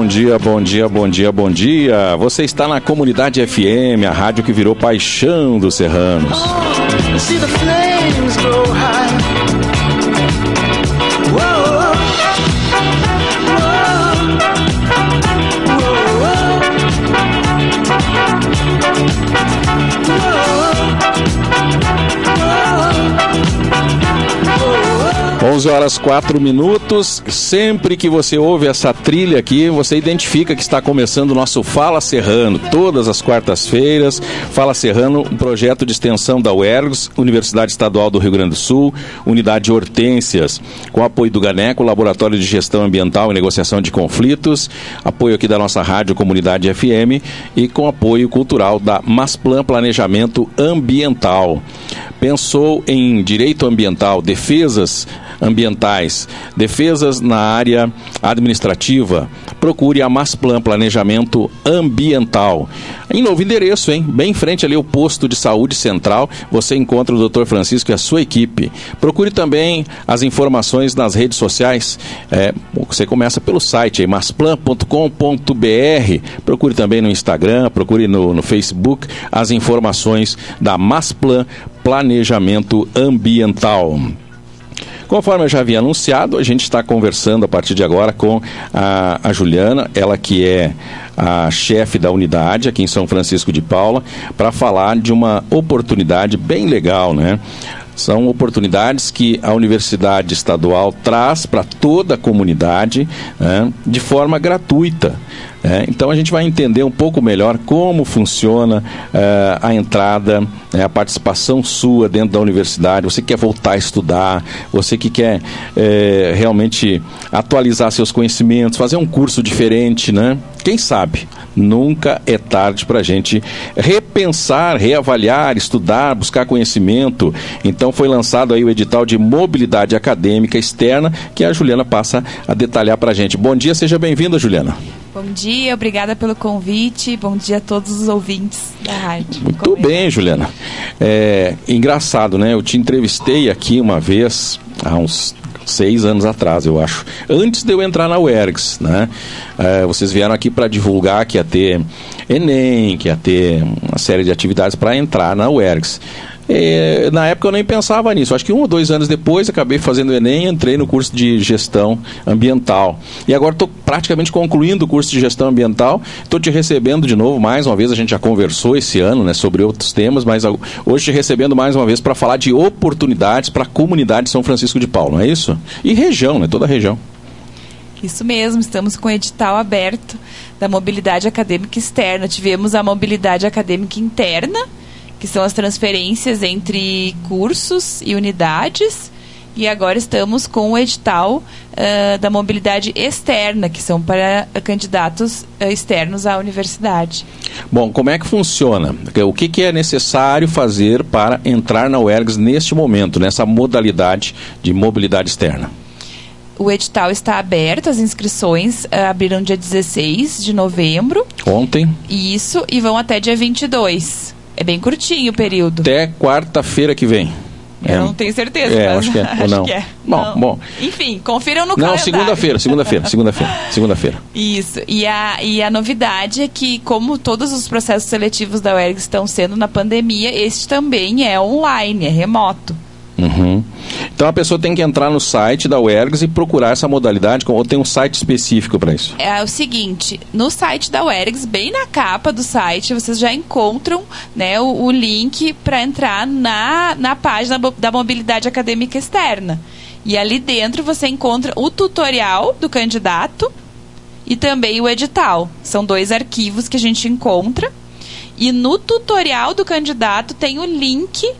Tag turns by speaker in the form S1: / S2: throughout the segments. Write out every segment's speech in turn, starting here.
S1: Bom dia, bom dia, bom dia, bom dia. Você está na Comunidade FM, a rádio que virou paixão dos serranos. Oh, 11 horas 4 minutos. Sempre que você ouve essa trilha aqui, você identifica que está começando o nosso Fala Serrano. Todas as quartas-feiras, Fala Serrano, um projeto de extensão da UERGS, Universidade Estadual do Rio Grande do Sul, Unidade Hortências, com apoio do GANECO, Laboratório de Gestão Ambiental e Negociação de Conflitos, apoio aqui da nossa rádio Comunidade FM e com apoio cultural da Masplan Planejamento Ambiental. Pensou em direito ambiental, defesas ambientais, defesas na área administrativa, procure a Masplan Planejamento Ambiental. Em novo endereço, hein? Bem em frente ali o posto de saúde central, você encontra o Dr. Francisco e a sua equipe. Procure também as informações nas redes sociais. É, você começa pelo site masplan.com.br. Procure também no Instagram, procure no, no Facebook as informações da Masplan Planejamento Ambiental. Conforme eu já havia anunciado, a gente está conversando a partir de agora com a, a Juliana, ela que é a chefe da unidade aqui em São Francisco de Paula, para falar de uma oportunidade bem legal, né? São oportunidades que a Universidade Estadual traz para toda a comunidade né, de forma gratuita. É, então a gente vai entender um pouco melhor como funciona é, a entrada, é, a participação sua dentro da universidade. Você que quer voltar a estudar, você que quer é, realmente atualizar seus conhecimentos, fazer um curso diferente, né? Quem sabe? Nunca é tarde para a gente repensar, reavaliar, estudar, buscar conhecimento. Então foi lançado aí o edital de mobilidade acadêmica externa que a Juliana passa a detalhar para a gente. Bom dia, seja bem-vinda, Juliana.
S2: Bom dia, obrigada pelo convite. Bom dia a todos os ouvintes da rádio.
S1: Muito bem, Juliana. É engraçado, né? Eu te entrevistei aqui uma vez há uns seis anos atrás, eu acho. Antes de eu entrar na UERGS, né? É, vocês vieram aqui para divulgar que ia ter Enem, que ia ter uma série de atividades para entrar na UERGS. E, na época eu nem pensava nisso. Acho que um ou dois anos depois acabei fazendo o Enem e entrei no curso de gestão ambiental. E agora estou praticamente concluindo o curso de gestão ambiental. Estou te recebendo de novo mais uma vez. A gente já conversou esse ano né, sobre outros temas, mas hoje te recebendo mais uma vez para falar de oportunidades para a comunidade de São Francisco de Paulo, não é isso? E região, né? Toda a região.
S2: Isso mesmo, estamos com o edital aberto da mobilidade acadêmica externa. Tivemos a mobilidade acadêmica interna, que são as transferências entre cursos e unidades. E agora estamos com o edital uh, da mobilidade externa, que são para candidatos uh, externos à universidade.
S1: Bom, como é que funciona? O que, que é necessário fazer para entrar na UERGS neste momento, nessa modalidade de mobilidade externa?
S2: O edital está aberto, as inscrições uh, abriram dia 16 de novembro.
S1: Ontem.
S2: Isso, e vão até dia 22. É bem curtinho o período.
S1: Até quarta-feira que vem.
S2: Eu é. não tenho certeza.
S1: É, acho que é. Acho não. Que é. Bom,
S2: não.
S1: bom.
S2: Enfim, confiram no não,
S1: calendário. Não, segunda-feira, segunda-feira, segunda-feira, segunda-feira.
S2: Isso. E a, e a novidade é que, como todos os processos seletivos da UERG estão sendo na pandemia, este também é online, é remoto.
S1: Uhum. Então a pessoa tem que entrar no site da UERGS e procurar essa modalidade, ou tem um site específico para isso?
S2: É o seguinte, no site da UERGS, bem na capa do site, vocês já encontram né, o, o link para entrar na, na página da mobilidade acadêmica externa. E ali dentro você encontra o tutorial do candidato e também o edital. São dois arquivos que a gente encontra. E no tutorial do candidato tem o link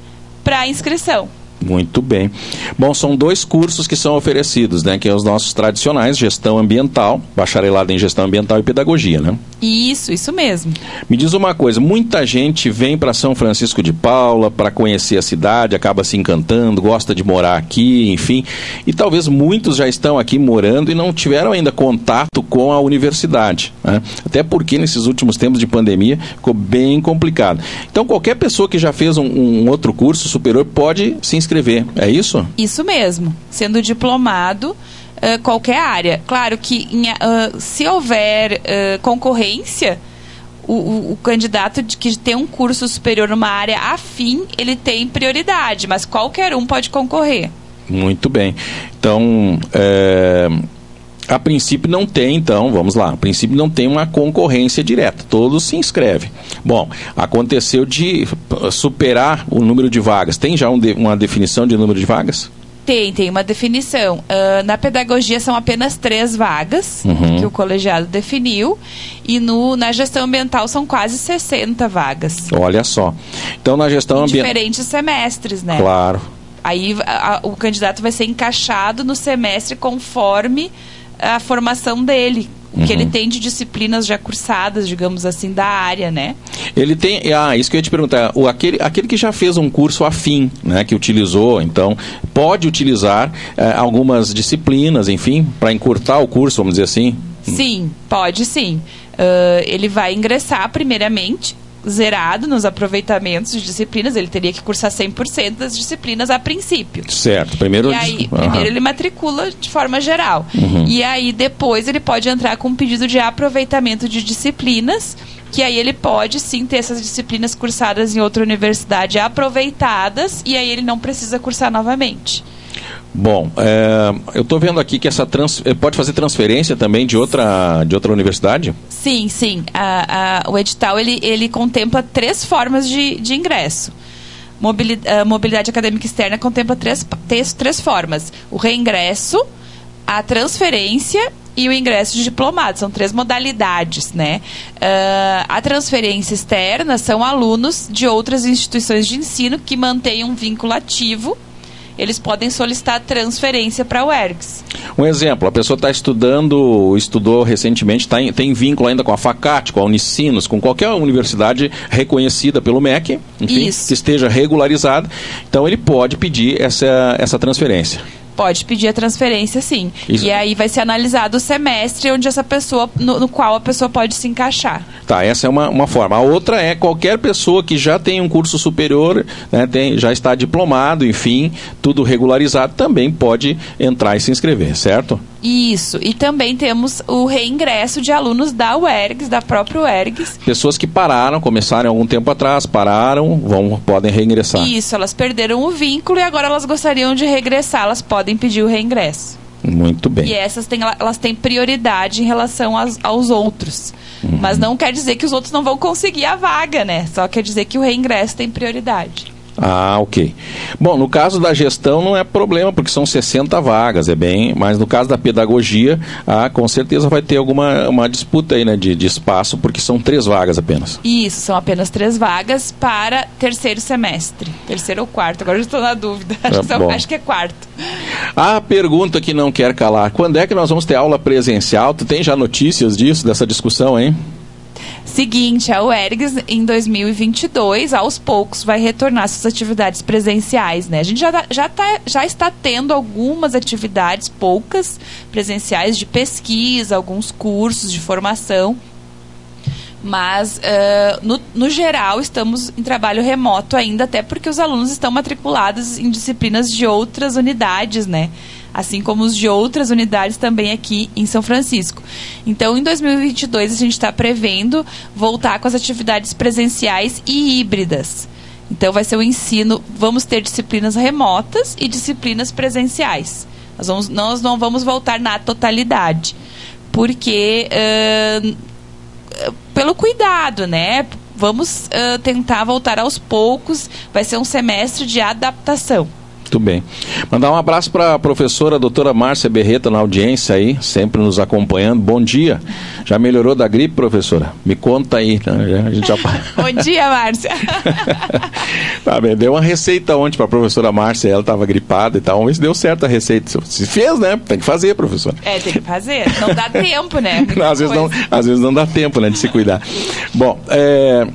S2: para a inscrição.
S1: Muito bem. Bom, são dois cursos que são oferecidos, né? Que é os nossos tradicionais, gestão ambiental, bacharelado em gestão ambiental e pedagogia, né?
S2: Isso, isso mesmo.
S1: Me diz uma coisa, muita gente vem para São Francisco de Paula para conhecer a cidade, acaba se encantando, gosta de morar aqui, enfim, e talvez muitos já estão aqui morando e não tiveram ainda contato com a universidade, né? Até porque nesses últimos tempos de pandemia ficou bem complicado. Então, qualquer pessoa que já fez um, um outro curso superior pode se inscrever, é isso?
S2: Isso mesmo. Sendo diplomado, uh, qualquer área. Claro que em, uh, se houver concorrência, o, o, o, candidato de, que tem um curso superior numa área afim, ele tem prioridade, mas qualquer um pode concorrer.
S1: Muito bem. Então, é, a princípio não tem, então, vamos lá, a princípio não tem uma concorrência direta, todos se inscrevem. Bom, aconteceu de superar o número de vagas. Tem já um de, uma definição de número de vagas?
S2: Tem, tem uma definição. Uh, na pedagogia são apenas três vagas uhum. que o colegiado definiu e no, na gestão ambiental são quase 60 vagas.
S1: Olha só. Então na gestão ambiental.
S2: Diferentes semestres, né?
S1: Claro.
S2: Aí a, a, o candidato vai ser encaixado no semestre conforme a formação dele, o que ele uhum. tem de disciplinas já cursadas, digamos assim, da área, né?
S1: Ele tem, ah, isso que eu ia te perguntar, o, aquele, aquele que já fez um curso afim, né, que utilizou, então, pode utilizar eh, algumas disciplinas, enfim, para encurtar o curso, vamos dizer assim?
S2: Sim, pode sim. Uh, ele vai ingressar primeiramente zerado nos aproveitamentos de disciplinas, ele teria que cursar 100% das disciplinas a princípio.
S1: Certo. Primeiro,
S2: e aí, uhum. primeiro ele matricula de forma geral. Uhum. E aí depois ele pode entrar com um pedido de aproveitamento de disciplinas, que aí ele pode sim ter essas disciplinas cursadas em outra universidade aproveitadas e aí ele não precisa cursar novamente.
S1: Bom, é, eu estou vendo aqui que essa trans, eh, pode fazer transferência também de outra, de outra universidade?
S2: Sim, sim. A, a, o edital ele, ele contempla três formas de, de ingresso. Mobilidade, mobilidade acadêmica externa contempla três, três, três formas: o reingresso, a transferência e o ingresso de diplomado. São três modalidades, né? Uh, a transferência externa são alunos de outras instituições de ensino que mantêm um vínculo ativo eles podem solicitar transferência para o ERGS.
S1: Um exemplo, a pessoa está estudando, estudou recentemente, tá em, tem vínculo ainda com a FACAT, com a Unicinos, com qualquer universidade reconhecida pelo MEC, enfim, Isso. que esteja regularizada, então ele pode pedir essa, essa transferência.
S2: Pode pedir a transferência, sim. Isso. E aí vai ser analisado o semestre onde essa pessoa, no, no, qual a pessoa pode se encaixar.
S1: Tá, essa é uma, uma forma. A outra é qualquer pessoa que já tem um curso superior, né, tem, já está diplomado, enfim, tudo regularizado, também pode entrar e se inscrever, certo?
S2: Isso. E também temos o reingresso de alunos da UERGS, da própria UERGS.
S1: Pessoas que pararam, começaram algum tempo atrás, pararam, vão, podem reingressar.
S2: Isso, elas perderam o vínculo e agora elas gostariam de regressar, elas podem pedir o reingresso.
S1: Muito bem.
S2: E essas têm, elas têm prioridade em relação aos, aos outros. Uhum. Mas não quer dizer que os outros não vão conseguir a vaga, né? Só quer dizer que o reingresso tem prioridade.
S1: Ah, ok. Bom, no caso da gestão não é problema, porque são 60 vagas, é bem, mas no caso da pedagogia, ah, com certeza vai ter alguma uma disputa aí, né, de, de espaço, porque são três vagas apenas.
S2: Isso, são apenas três vagas para terceiro semestre. Terceiro ou quarto, agora eu estou na dúvida. Acho, é, que, acho que é quarto.
S1: A pergunta que não quer calar, quando é que nós vamos ter aula presencial? Tu tem já notícias disso, dessa discussão, hein?
S2: Seguinte, a UERGS em 2022, aos poucos, vai retornar suas atividades presenciais, né? A gente já, tá, já, tá, já está tendo algumas atividades, poucas, presenciais de pesquisa, alguns cursos de formação, mas uh, no, no, geral estamos em trabalho remoto ainda, até porque os alunos estão matriculados em disciplinas de outras unidades, né? Assim como os de outras unidades também aqui em São Francisco. Então, em 2022, a gente está prevendo voltar com as atividades presenciais e híbridas. Então, vai ser o ensino, vamos ter disciplinas remotas e disciplinas presenciais. Nós, vamos, nós não vamos voltar na totalidade, porque uh, pelo cuidado, né? Vamos uh, tentar voltar aos poucos. Vai ser um semestre de adaptação.
S1: Muito bem. Mandar um abraço para a professora doutora Márcia Berreta na audiência aí, sempre nos acompanhando. Bom dia. Já melhorou da gripe, professora? Me conta aí. Né? A gente já...
S2: Bom dia, Márcia.
S1: tá bem, deu uma receita ontem para a professora Márcia, ela estava gripada e tal. Vamos ver se deu certo a receita. Se fez, né? Tem que fazer, professora.
S2: É, tem que fazer. Não dá tempo, né?
S1: Não, às, vezes não, às vezes não dá tempo, né, de se cuidar. Bom, é...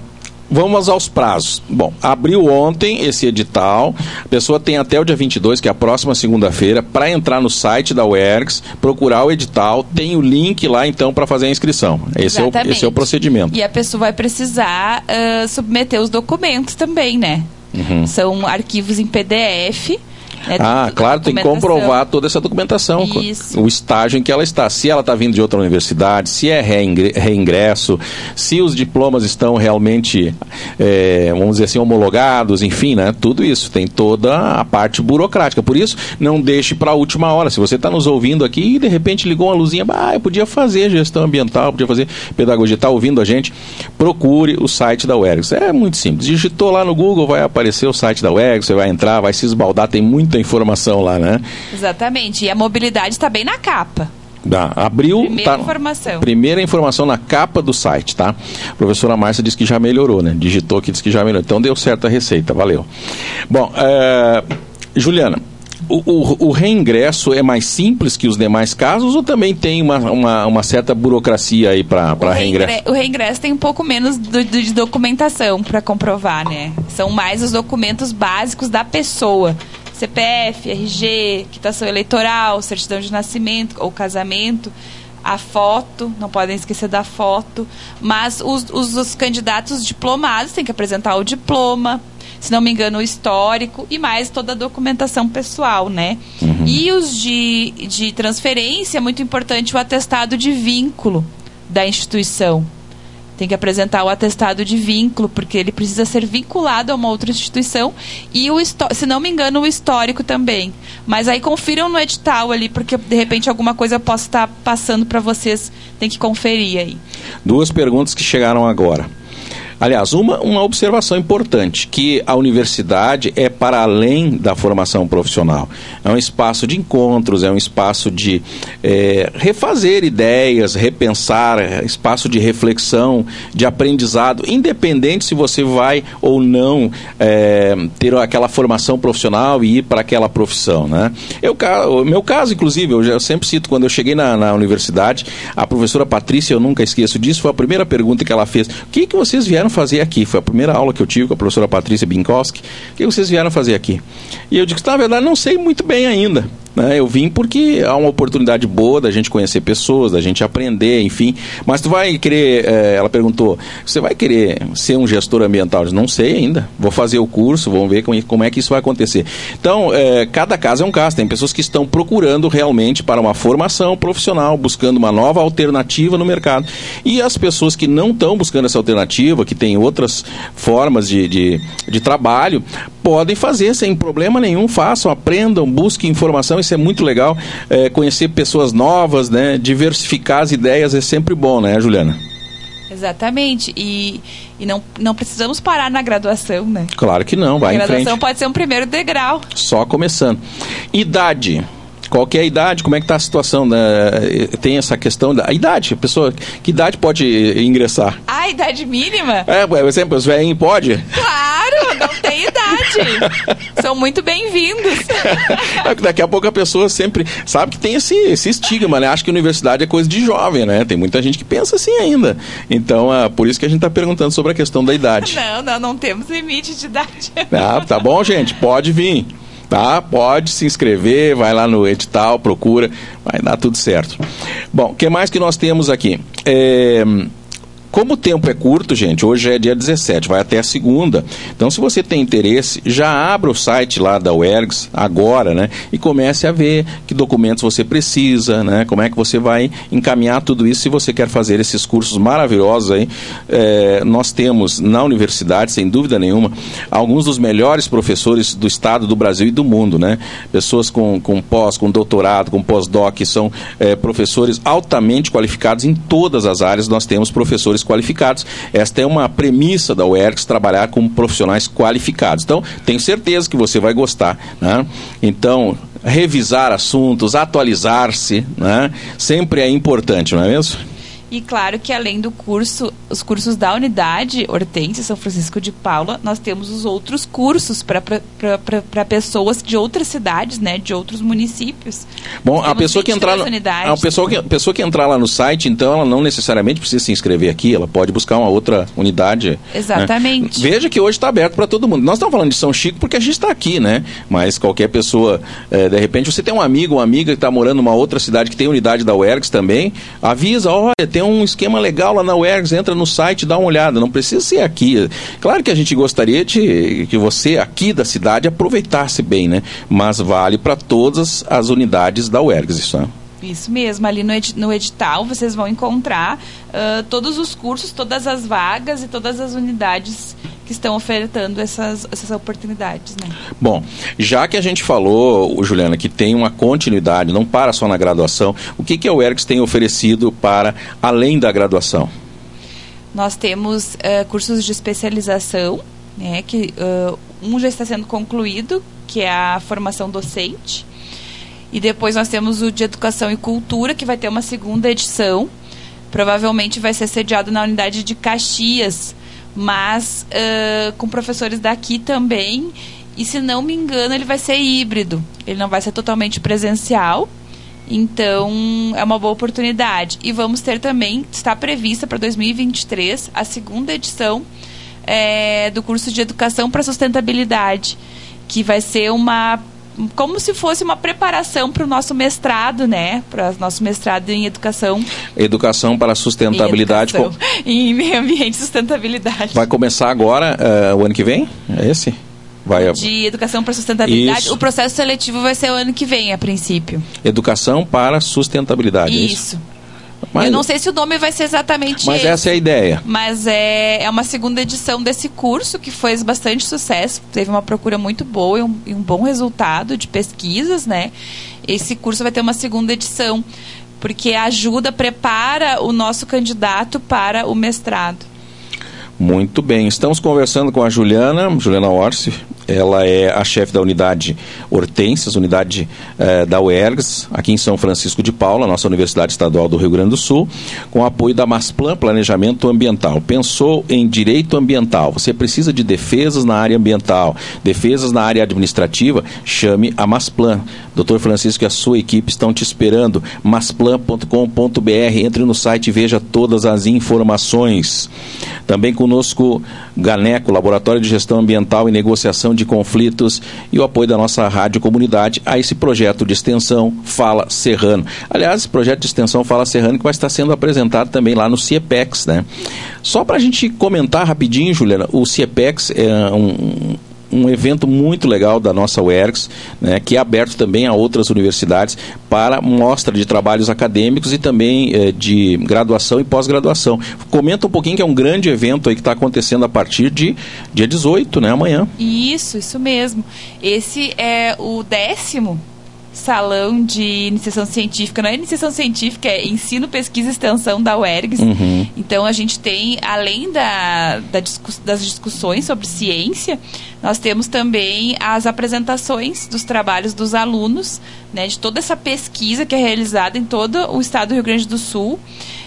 S1: Vamos aos prazos. Bom, abriu ontem esse edital. A pessoa tem até o dia 22, que é a próxima segunda-feira, para entrar no site da UERGS, procurar o edital. Tem o link lá, então, para fazer a inscrição. Esse é, o, esse é o procedimento.
S2: E a pessoa vai precisar uh, submeter os documentos também, né? Uhum. São arquivos em PDF Né,
S1: ah, claro, tem que comprovar toda essa documentação. Isso. O estágio em que ela está. Se ela está vindo de outra universidade, se é reingresso, se os diplomas estão realmente, é, vamos dizer assim, homologados, enfim, né? Tudo isso. Tem toda a parte burocrática. Por isso, não deixe para a última hora. Se você está nos ouvindo aqui e de repente ligou uma luzinha, ah, eu podia fazer gestão ambiental, podia fazer pedagogia, está ouvindo a gente, procure o site da UERGS. É muito simples. Digitou lá no Google, vai aparecer o site da UERGS, você vai entrar, vai se esbaldar, tem muita informação lá, né?
S2: Exatamente. E a mobilidade está bem na capa.
S1: Dá. Abriu.
S2: Primeira
S1: tá,
S2: informação.
S1: Primeira informação na capa do site, tá? A professora Márcia disse que já melhorou, né? Digitou que disse que já melhorou. Então deu certo a receita, valeu. Bom, é... Juliana, o, o, o, reingresso é mais simples que os demais casos ou também tem uma, uma, uma certa burocracia aí para reingresso?
S2: O reingresso tem um pouco menos do, do, de documentação para comprovar, né? São mais os documentos básicos da pessoa. CPF, RG, quitação eleitoral, certidão de nascimento ou casamento, a foto, não podem esquecer da foto. Mas os, os, os candidatos diplomados têm que apresentar o diploma, se não me engano, o histórico e mais toda a documentação pessoal, né? Uhum. E os de, de transferência, é muito importante o atestado de vínculo da instituição. Tem que apresentar o atestado de vínculo, porque ele precisa ser vinculado a uma outra instituição. E, o se não me engano, o histórico também. Mas aí confiram no edital ali, porque de repente alguma coisa eu posso estar passando para vocês. Tem que conferir aí.
S1: Duas perguntas que chegaram agora. Aliás, uma, uma observação importante, que a universidade é para além da formação profissional. É um espaço de encontros, é um espaço de é, refazer ideias, repensar, espaço de reflexão, de aprendizado, independente se você vai ou não é, ter aquela formação profissional e ir para aquela profissão. Né? Eu, o meu caso, inclusive, eu, eu sempre cito, quando eu cheguei na, na universidade, a professora Patrícia, eu nunca esqueço disso, foi a primeira pergunta que ela fez. O que, que vocês vieram vieram fazer aqui? Foi a primeira aula que eu tive com a professora Patrícia Binkowski. O que vocês vieram fazer aqui? E eu disse, na verdade, não sei muito bem ainda. Né? Eu vim porque há uma oportunidade boa da gente conhecer pessoas, da gente aprender, enfim. Mas tu vai querer, eh, ela perguntou, você vai querer ser um gestor ambiental? Eu disse, não sei ainda. Vou fazer o curso, vamos ver como, como é que isso vai acontecer. Então, eh, cada caso é um caso. Tem pessoas que estão procurando realmente para uma formação profissional, buscando uma nova alternativa no mercado. E as pessoas que não estão buscando essa alternativa, que têm outras formas de, de, de trabalho, podem fazer sem problema nenhum, façam, aprendam, busquem informação isso é muito legal. É, conhecer pessoas novas, né? Diversificar as ideias é sempre bom, né, Juliana?
S2: Exatamente. E, e não, não precisamos parar na graduação, né?
S1: Claro que não, vai
S2: a
S1: em frente.
S2: Graduação pode ser um primeiro degrau.
S1: Só começando. Idade. Qual é a idade? Como é que está a situação? Né? Tem essa questão da idade. A pessoa, que idade pode ingressar?
S2: A idade mínima?
S1: É, por exemplo, os velhinhos pode?
S2: Claro, não tem idade. São muito bem-vindos.
S1: É, daqui a pouco a pessoa sempre sabe que tem esse, esse estigma, né? Acha que universidade é coisa de jovem, né? Tem muita gente que pensa assim ainda. Então, é por isso que a gente está perguntando sobre a questão da idade.
S2: Não, não, não temos limite de idade.
S1: Ah, tá bom, gente? Pode vir tá? Pode se inscrever, vai lá no edital, procura, vai dar tudo certo. Bom, o que mais que nós temos aqui? É, como o tempo é curto, gente, hoje é dia 17, vai até segunda. Então, se você tem interesse, já abra o site lá da UERGS agora, né? E comece a ver que documentos você precisa, né? Como é que você vai encaminhar tudo isso se você quer fazer esses cursos maravilhosos aí. É, nós temos na universidade, sem dúvida nenhuma, alguns dos melhores professores do estado, do Brasil e do mundo, né? Pessoas com, com pós, com doutorado, com pós-doc, são é, professores altamente qualificados em todas as áreas. Nós temos professores qualificados. Esta é uma premissa da UERGS, trabalhar com profissionais qualificados. Então, tenho certeza que você vai gostar. Né? Então, revisar assuntos, atualizar-se, né? sempre é importante, não é mesmo?
S2: E claro que além do curso, os cursos da unidade Hortência São Francisco de Paula, nós temos os outros cursos para pessoas de outras cidades, né, de outros municípios.
S1: Bom, a pessoa que entrar no, a pessoa que, a pessoa que entrar lá no site, então ela não necessariamente precisa se inscrever aqui, ela pode buscar uma outra unidade. Né?
S2: Exatamente.
S1: Né? Veja que hoje está aberto para todo mundo. Nós estamos falando de São Chico porque a gente está aqui, né? Mas qualquer pessoa, é, de repente, você tem um amigo, uma amiga que está morando numa outra cidade que tem unidade da UERGS também, avisa, olha, tem um esquema legal lá na UERGS, entra no site, dá uma olhada, não precisa ser aqui. Claro que a gente gostaria de que você aqui da cidade aproveitasse bem, né? Mas vale para todas as unidades da UERGS, isso, né?
S2: Isso mesmo, ali no, ed no edital vocês vão encontrar uh, todos os cursos, todas as vagas e todas as unidades que estão ofertando essas, essas oportunidades. Né?
S1: Bom, já que a gente falou, Juliana, que tem uma continuidade, não para só na graduação, o que, que a UERGS tem oferecido para além da graduação?
S2: Nós temos uh, cursos de especialização, né, que uh, um já está sendo concluído, que é a formação docente. E depois nós temos o de Educação e Cultura, que vai ter uma segunda edição. Provavelmente vai ser sediado na unidade de Caxias, mas uh, com professores daqui também. E se não me engano, ele vai ser híbrido. Ele não vai ser totalmente presencial. Então, é uma boa oportunidade. E vamos ter também, está prevista para 2023, a segunda edição é, do curso de Educação para Sustentabilidade, que vai ser uma como se fosse uma preparação para o nosso mestrado, né? Para o nosso mestrado em educação.
S1: Educação para sustentabilidade.
S2: Em, educação, em meio ambiente e sustentabilidade.
S1: Vai começar agora, uh, o ano que vem? É esse?
S2: Vai... De educação para sustentabilidade. Isso. O processo seletivo vai ser o ano que vem, a princípio.
S1: Educação para sustentabilidade.
S2: Isso. É isso? Mas, eu não sei se o nome vai ser exatamente
S1: Mas
S2: esse,
S1: essa é a ideia.
S2: Mas é, é uma segunda edição desse curso que fez bastante sucesso. Teve uma procura muito boa e um, e um bom resultado de pesquisas, né? Esse curso vai ter uma segunda edição, porque ajuda, prepara o nosso candidato para o mestrado.
S1: Muito bem, estamos conversando com a Juliana, Juliana Orsi, ela é a chefe da unidade Hortências, unidade eh, da UERGS, aqui em São Francisco de Paula, nossa Universidade Estadual do Rio Grande do Sul, com apoio da Masplan Planejamento Ambiental. Pensou em direito ambiental, você precisa de defesas na área ambiental, defesas na área administrativa, chame a Masplan. Doutor Francisco e a sua equipe estão te esperando. masplan.com.br, entre no site e veja todas as informações. Também conosco Ganeco, Laboratório de Gestão Ambiental e Negociação de conflitos e o apoio da nossa rádio comunidade a esse projeto de extensão Fala Serrano. Aliás, esse projeto de extensão Fala Serrano que vai estar sendo apresentado também lá no CIEPEX, né? Só para a gente comentar rapidinho, Juliana, o CIEPEX é um, um evento muito legal da nossa UERGS, né, que é aberto também a outras universidades para mostra de trabalhos acadêmicos e também eh, de graduação e pós-graduação. Comenta um pouquinho que é um grande evento aí que está acontecendo a partir de dia 18, né, amanhã.
S2: Isso, isso mesmo. Esse é o décimo salão de iniciação científica. Não é iniciação científica, é ensino, pesquisa e extensão da UERGS. Uhum. Então, a gente tem, além da, da discuss, das discussões sobre ciência, nós temos também as apresentações dos trabalhos dos alunos, né, de toda essa pesquisa que é realizada em todo o estado do Rio Grande do Sul.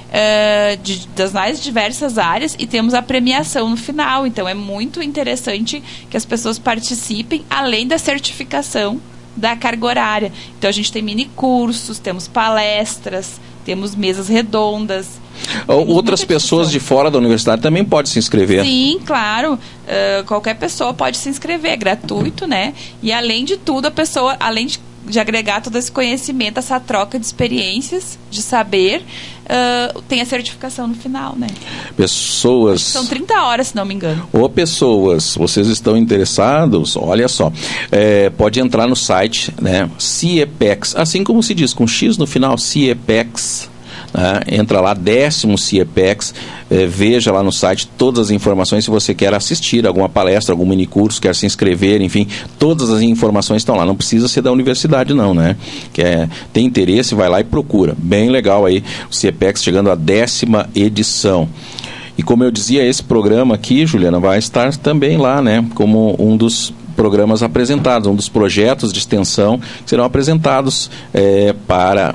S2: Uh, de, das mais diversas áreas e temos a premiação no final. Então é muito interessante que as pessoas participem, além da certificação da carga horária. Então a gente tem mini cursos, temos palestras, temos mesas redondas.
S1: Temos Outras pessoas de fora da universidade também podem se inscrever.
S2: Sim, claro. Uh, qualquer pessoa pode se inscrever, é gratuito, né? E além de tudo, a pessoa, além de de agregar todo esse conhecimento, essa troca de experiências, de saber, uh, tem a certificação no final, né?
S1: Pessoas.
S2: São 30 horas, se não me engano.
S1: Ou pessoas, vocês estão interessados, olha só, é, pode entrar no site, né? CIEPEX, assim como se diz, com X no final, CIEPEX né? Entra lá, décimo CIEPEX, eh, veja lá no site todas as informações se você quer assistir alguma palestra, algum mini curso, quer se inscrever, enfim, todas as informações estão lá. Não precisa ser da universidade, não, né? Quer, tem interesse, vai lá e procura. Bem legal aí, o CIEPEX chegando à décima edição. E como eu dizia, esse programa aqui, Juliana, vai estar também lá, né? Como um dos programas apresentados, um dos projetos de extensão que serão apresentados é, para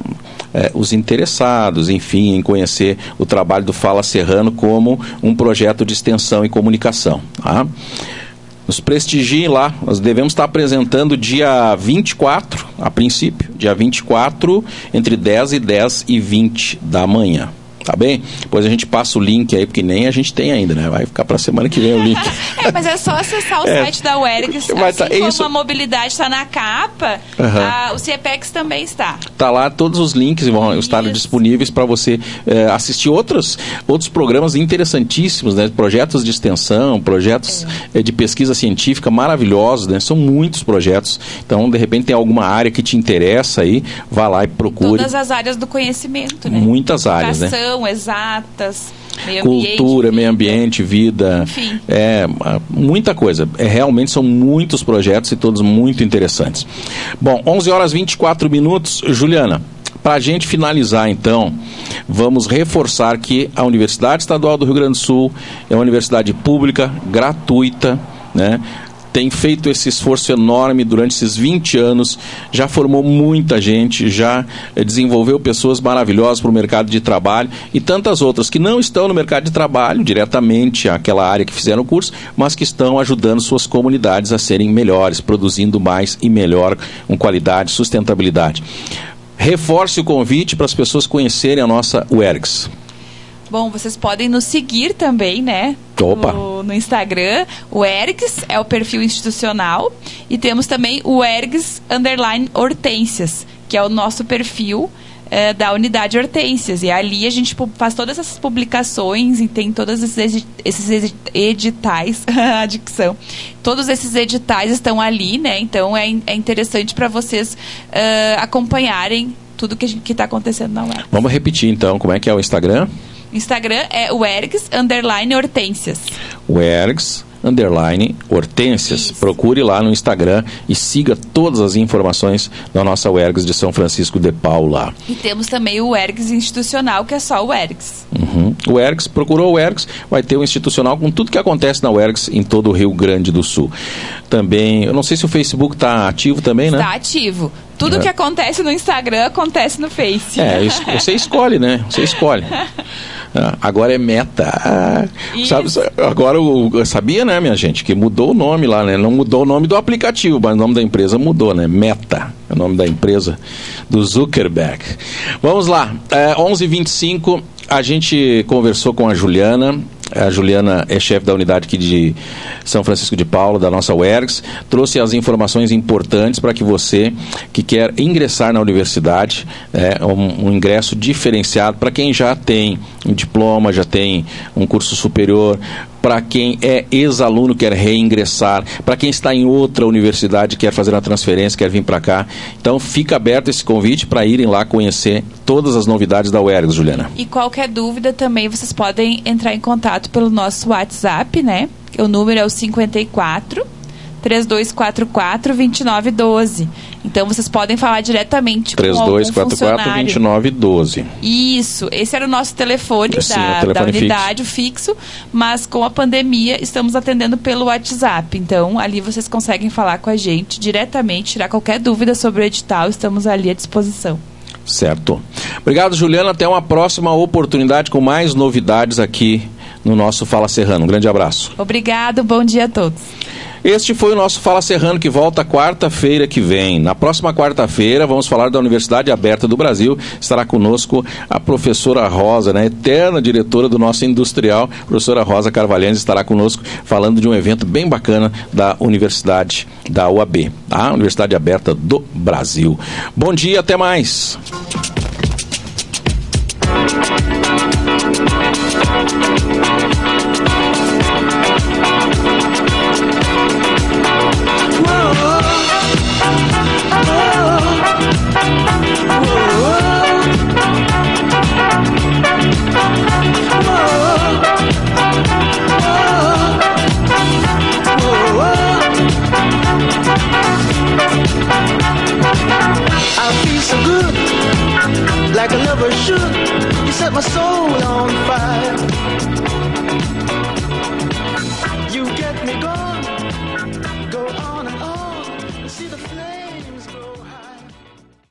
S1: é, os interessados, enfim, em conhecer o trabalho do Fala Serrano como um projeto de extensão e comunicação. Tá? Nos prestigiem lá, nós devemos estar apresentando dia 24, a princípio, dia 24, entre 10 e 10 e 20 da manhã. Tá bem? Depois a gente passa o link aí, porque nem a gente tem ainda, né? Vai ficar para semana que vem o link.
S2: é, mas é só acessar o é. site da UERGS. Vai assim tá, como isso... a mobilidade está na capa, uhum. a, o CIEPEX também está.
S1: Tá lá todos os links vão estar disponíveis para você é, assistir outros, outros programas interessantíssimos, né? Projetos de extensão, projetos é. de pesquisa científica maravilhosos, né? São muitos projetos. Então, de repente, tem alguma área que te interessa aí, vá lá e procure.
S2: Todas as áreas do conhecimento, né?
S1: Muitas áreas, né?
S2: Exatas.
S1: Meio Cultura, ambiente, meio ambiente, vida. Enfim. É, muita coisa. É, realmente são muitos projetos e todos muito interessantes. Bom, 11 horas 24 minutos. Juliana, para a gente finalizar, então, vamos reforçar que a Universidade Estadual do Rio Grande do Sul é uma universidade pública, gratuita, né? Tem feito esse esforço enorme durante esses 20 anos, já formou muita gente, já eh, desenvolveu pessoas maravilhosas para o mercado de trabalho e tantas outras que não estão no mercado de trabalho diretamente, aquela área que fizeram o curso, mas que estão ajudando suas comunidades a serem melhores, produzindo mais e melhor, com qualidade, sustentabilidade. Reforce o convite para as pessoas conhecerem a nossa UERGS.
S2: Bom, vocês podem nos seguir também, né?
S1: Opa.
S2: No, no Instagram. O Ergs é o perfil institucional. E temos também o Ergs Underline Hortências, que é o nosso perfil é, da unidade Hortências. E ali a gente faz todas essas publicações e tem todos esses, esses editais, a dicção. Todos esses editais estão ali, né? Então é, é interessante para vocês uh, acompanharem tudo que está acontecendo na web.
S1: Vamos repetir então, como é que é o Instagram?
S2: Instagram é o Ergs underline Hortências.
S1: O Ergs underline Hortências. Isso. Procure lá no Instagram e siga todas as informações da nossa UERGS de São Francisco de Paula.
S2: E temos também o UERGS institucional, que é só o UERGS.
S1: Uhum. O UERGS, procurou o UERGS, vai ter o institucional com tudo que acontece na UERGS em todo o Rio Grande do Sul. Também, eu não sei se o Facebook está ativo também, né?
S2: Está ativo. Tudo é. que acontece no Instagram acontece no Face.
S1: É, você escolhe, né? Você escolhe. Ah, agora é meta. Ah, sabe, agora o, sabia, né, minha gente, que mudou o nome lá, né? Não mudou o nome do aplicativo, mas o nome da empresa mudou, né? Meta, é o nome da empresa do Zuckerberg. Vamos lá, é, 11:25 a gente conversou com a Juliana, a Juliana é chefe da unidade aqui de São Francisco de Paulo, da nossa UERGS, trouxe as informações importantes para que você que quer ingressar na universidade, é, um, um ingresso diferenciado para quem já tem um diploma, já tem um curso superior, para quem é ex-aluno quer reingressar, para quem está em outra universidade quer fazer uma transferência, quer vir para cá. Então fica aberto esse convite para irem lá conhecer todas as novidades da UERGS, Juliana.
S2: E qualquer dúvida também vocês podem entrar em contato pelo nosso WhatsApp, né? O número é o 54 3244 2912. Então vocês podem falar diretamente
S1: 3244 com 2912.
S2: Isso, esse era o nosso telefone Sim, da, telefone da unidade, fixo. fixo, mas com a pandemia estamos atendendo pelo WhatsApp. Então ali vocês conseguem falar com a gente diretamente, tirar qualquer dúvida sobre o edital, estamos ali à disposição.
S1: Certo. Obrigado, Juliana. Até uma próxima oportunidade com mais novidades aqui no nosso Fala Serrano. Um grande abraço.
S2: Obrigado, bom dia a todos.
S1: Este foi o nosso Fala Serrano que volta quarta-feira que vem. Na próxima quarta-feira vamos falar da Universidade Aberta do Brasil. Estará conosco a professora Rosa, né, eterna diretora do nosso industrial, professora Rosa Carvalhães estará conosco falando de um evento bem bacana da Universidade da UAB, a Universidade Aberta do Brasil. Bom dia, até mais.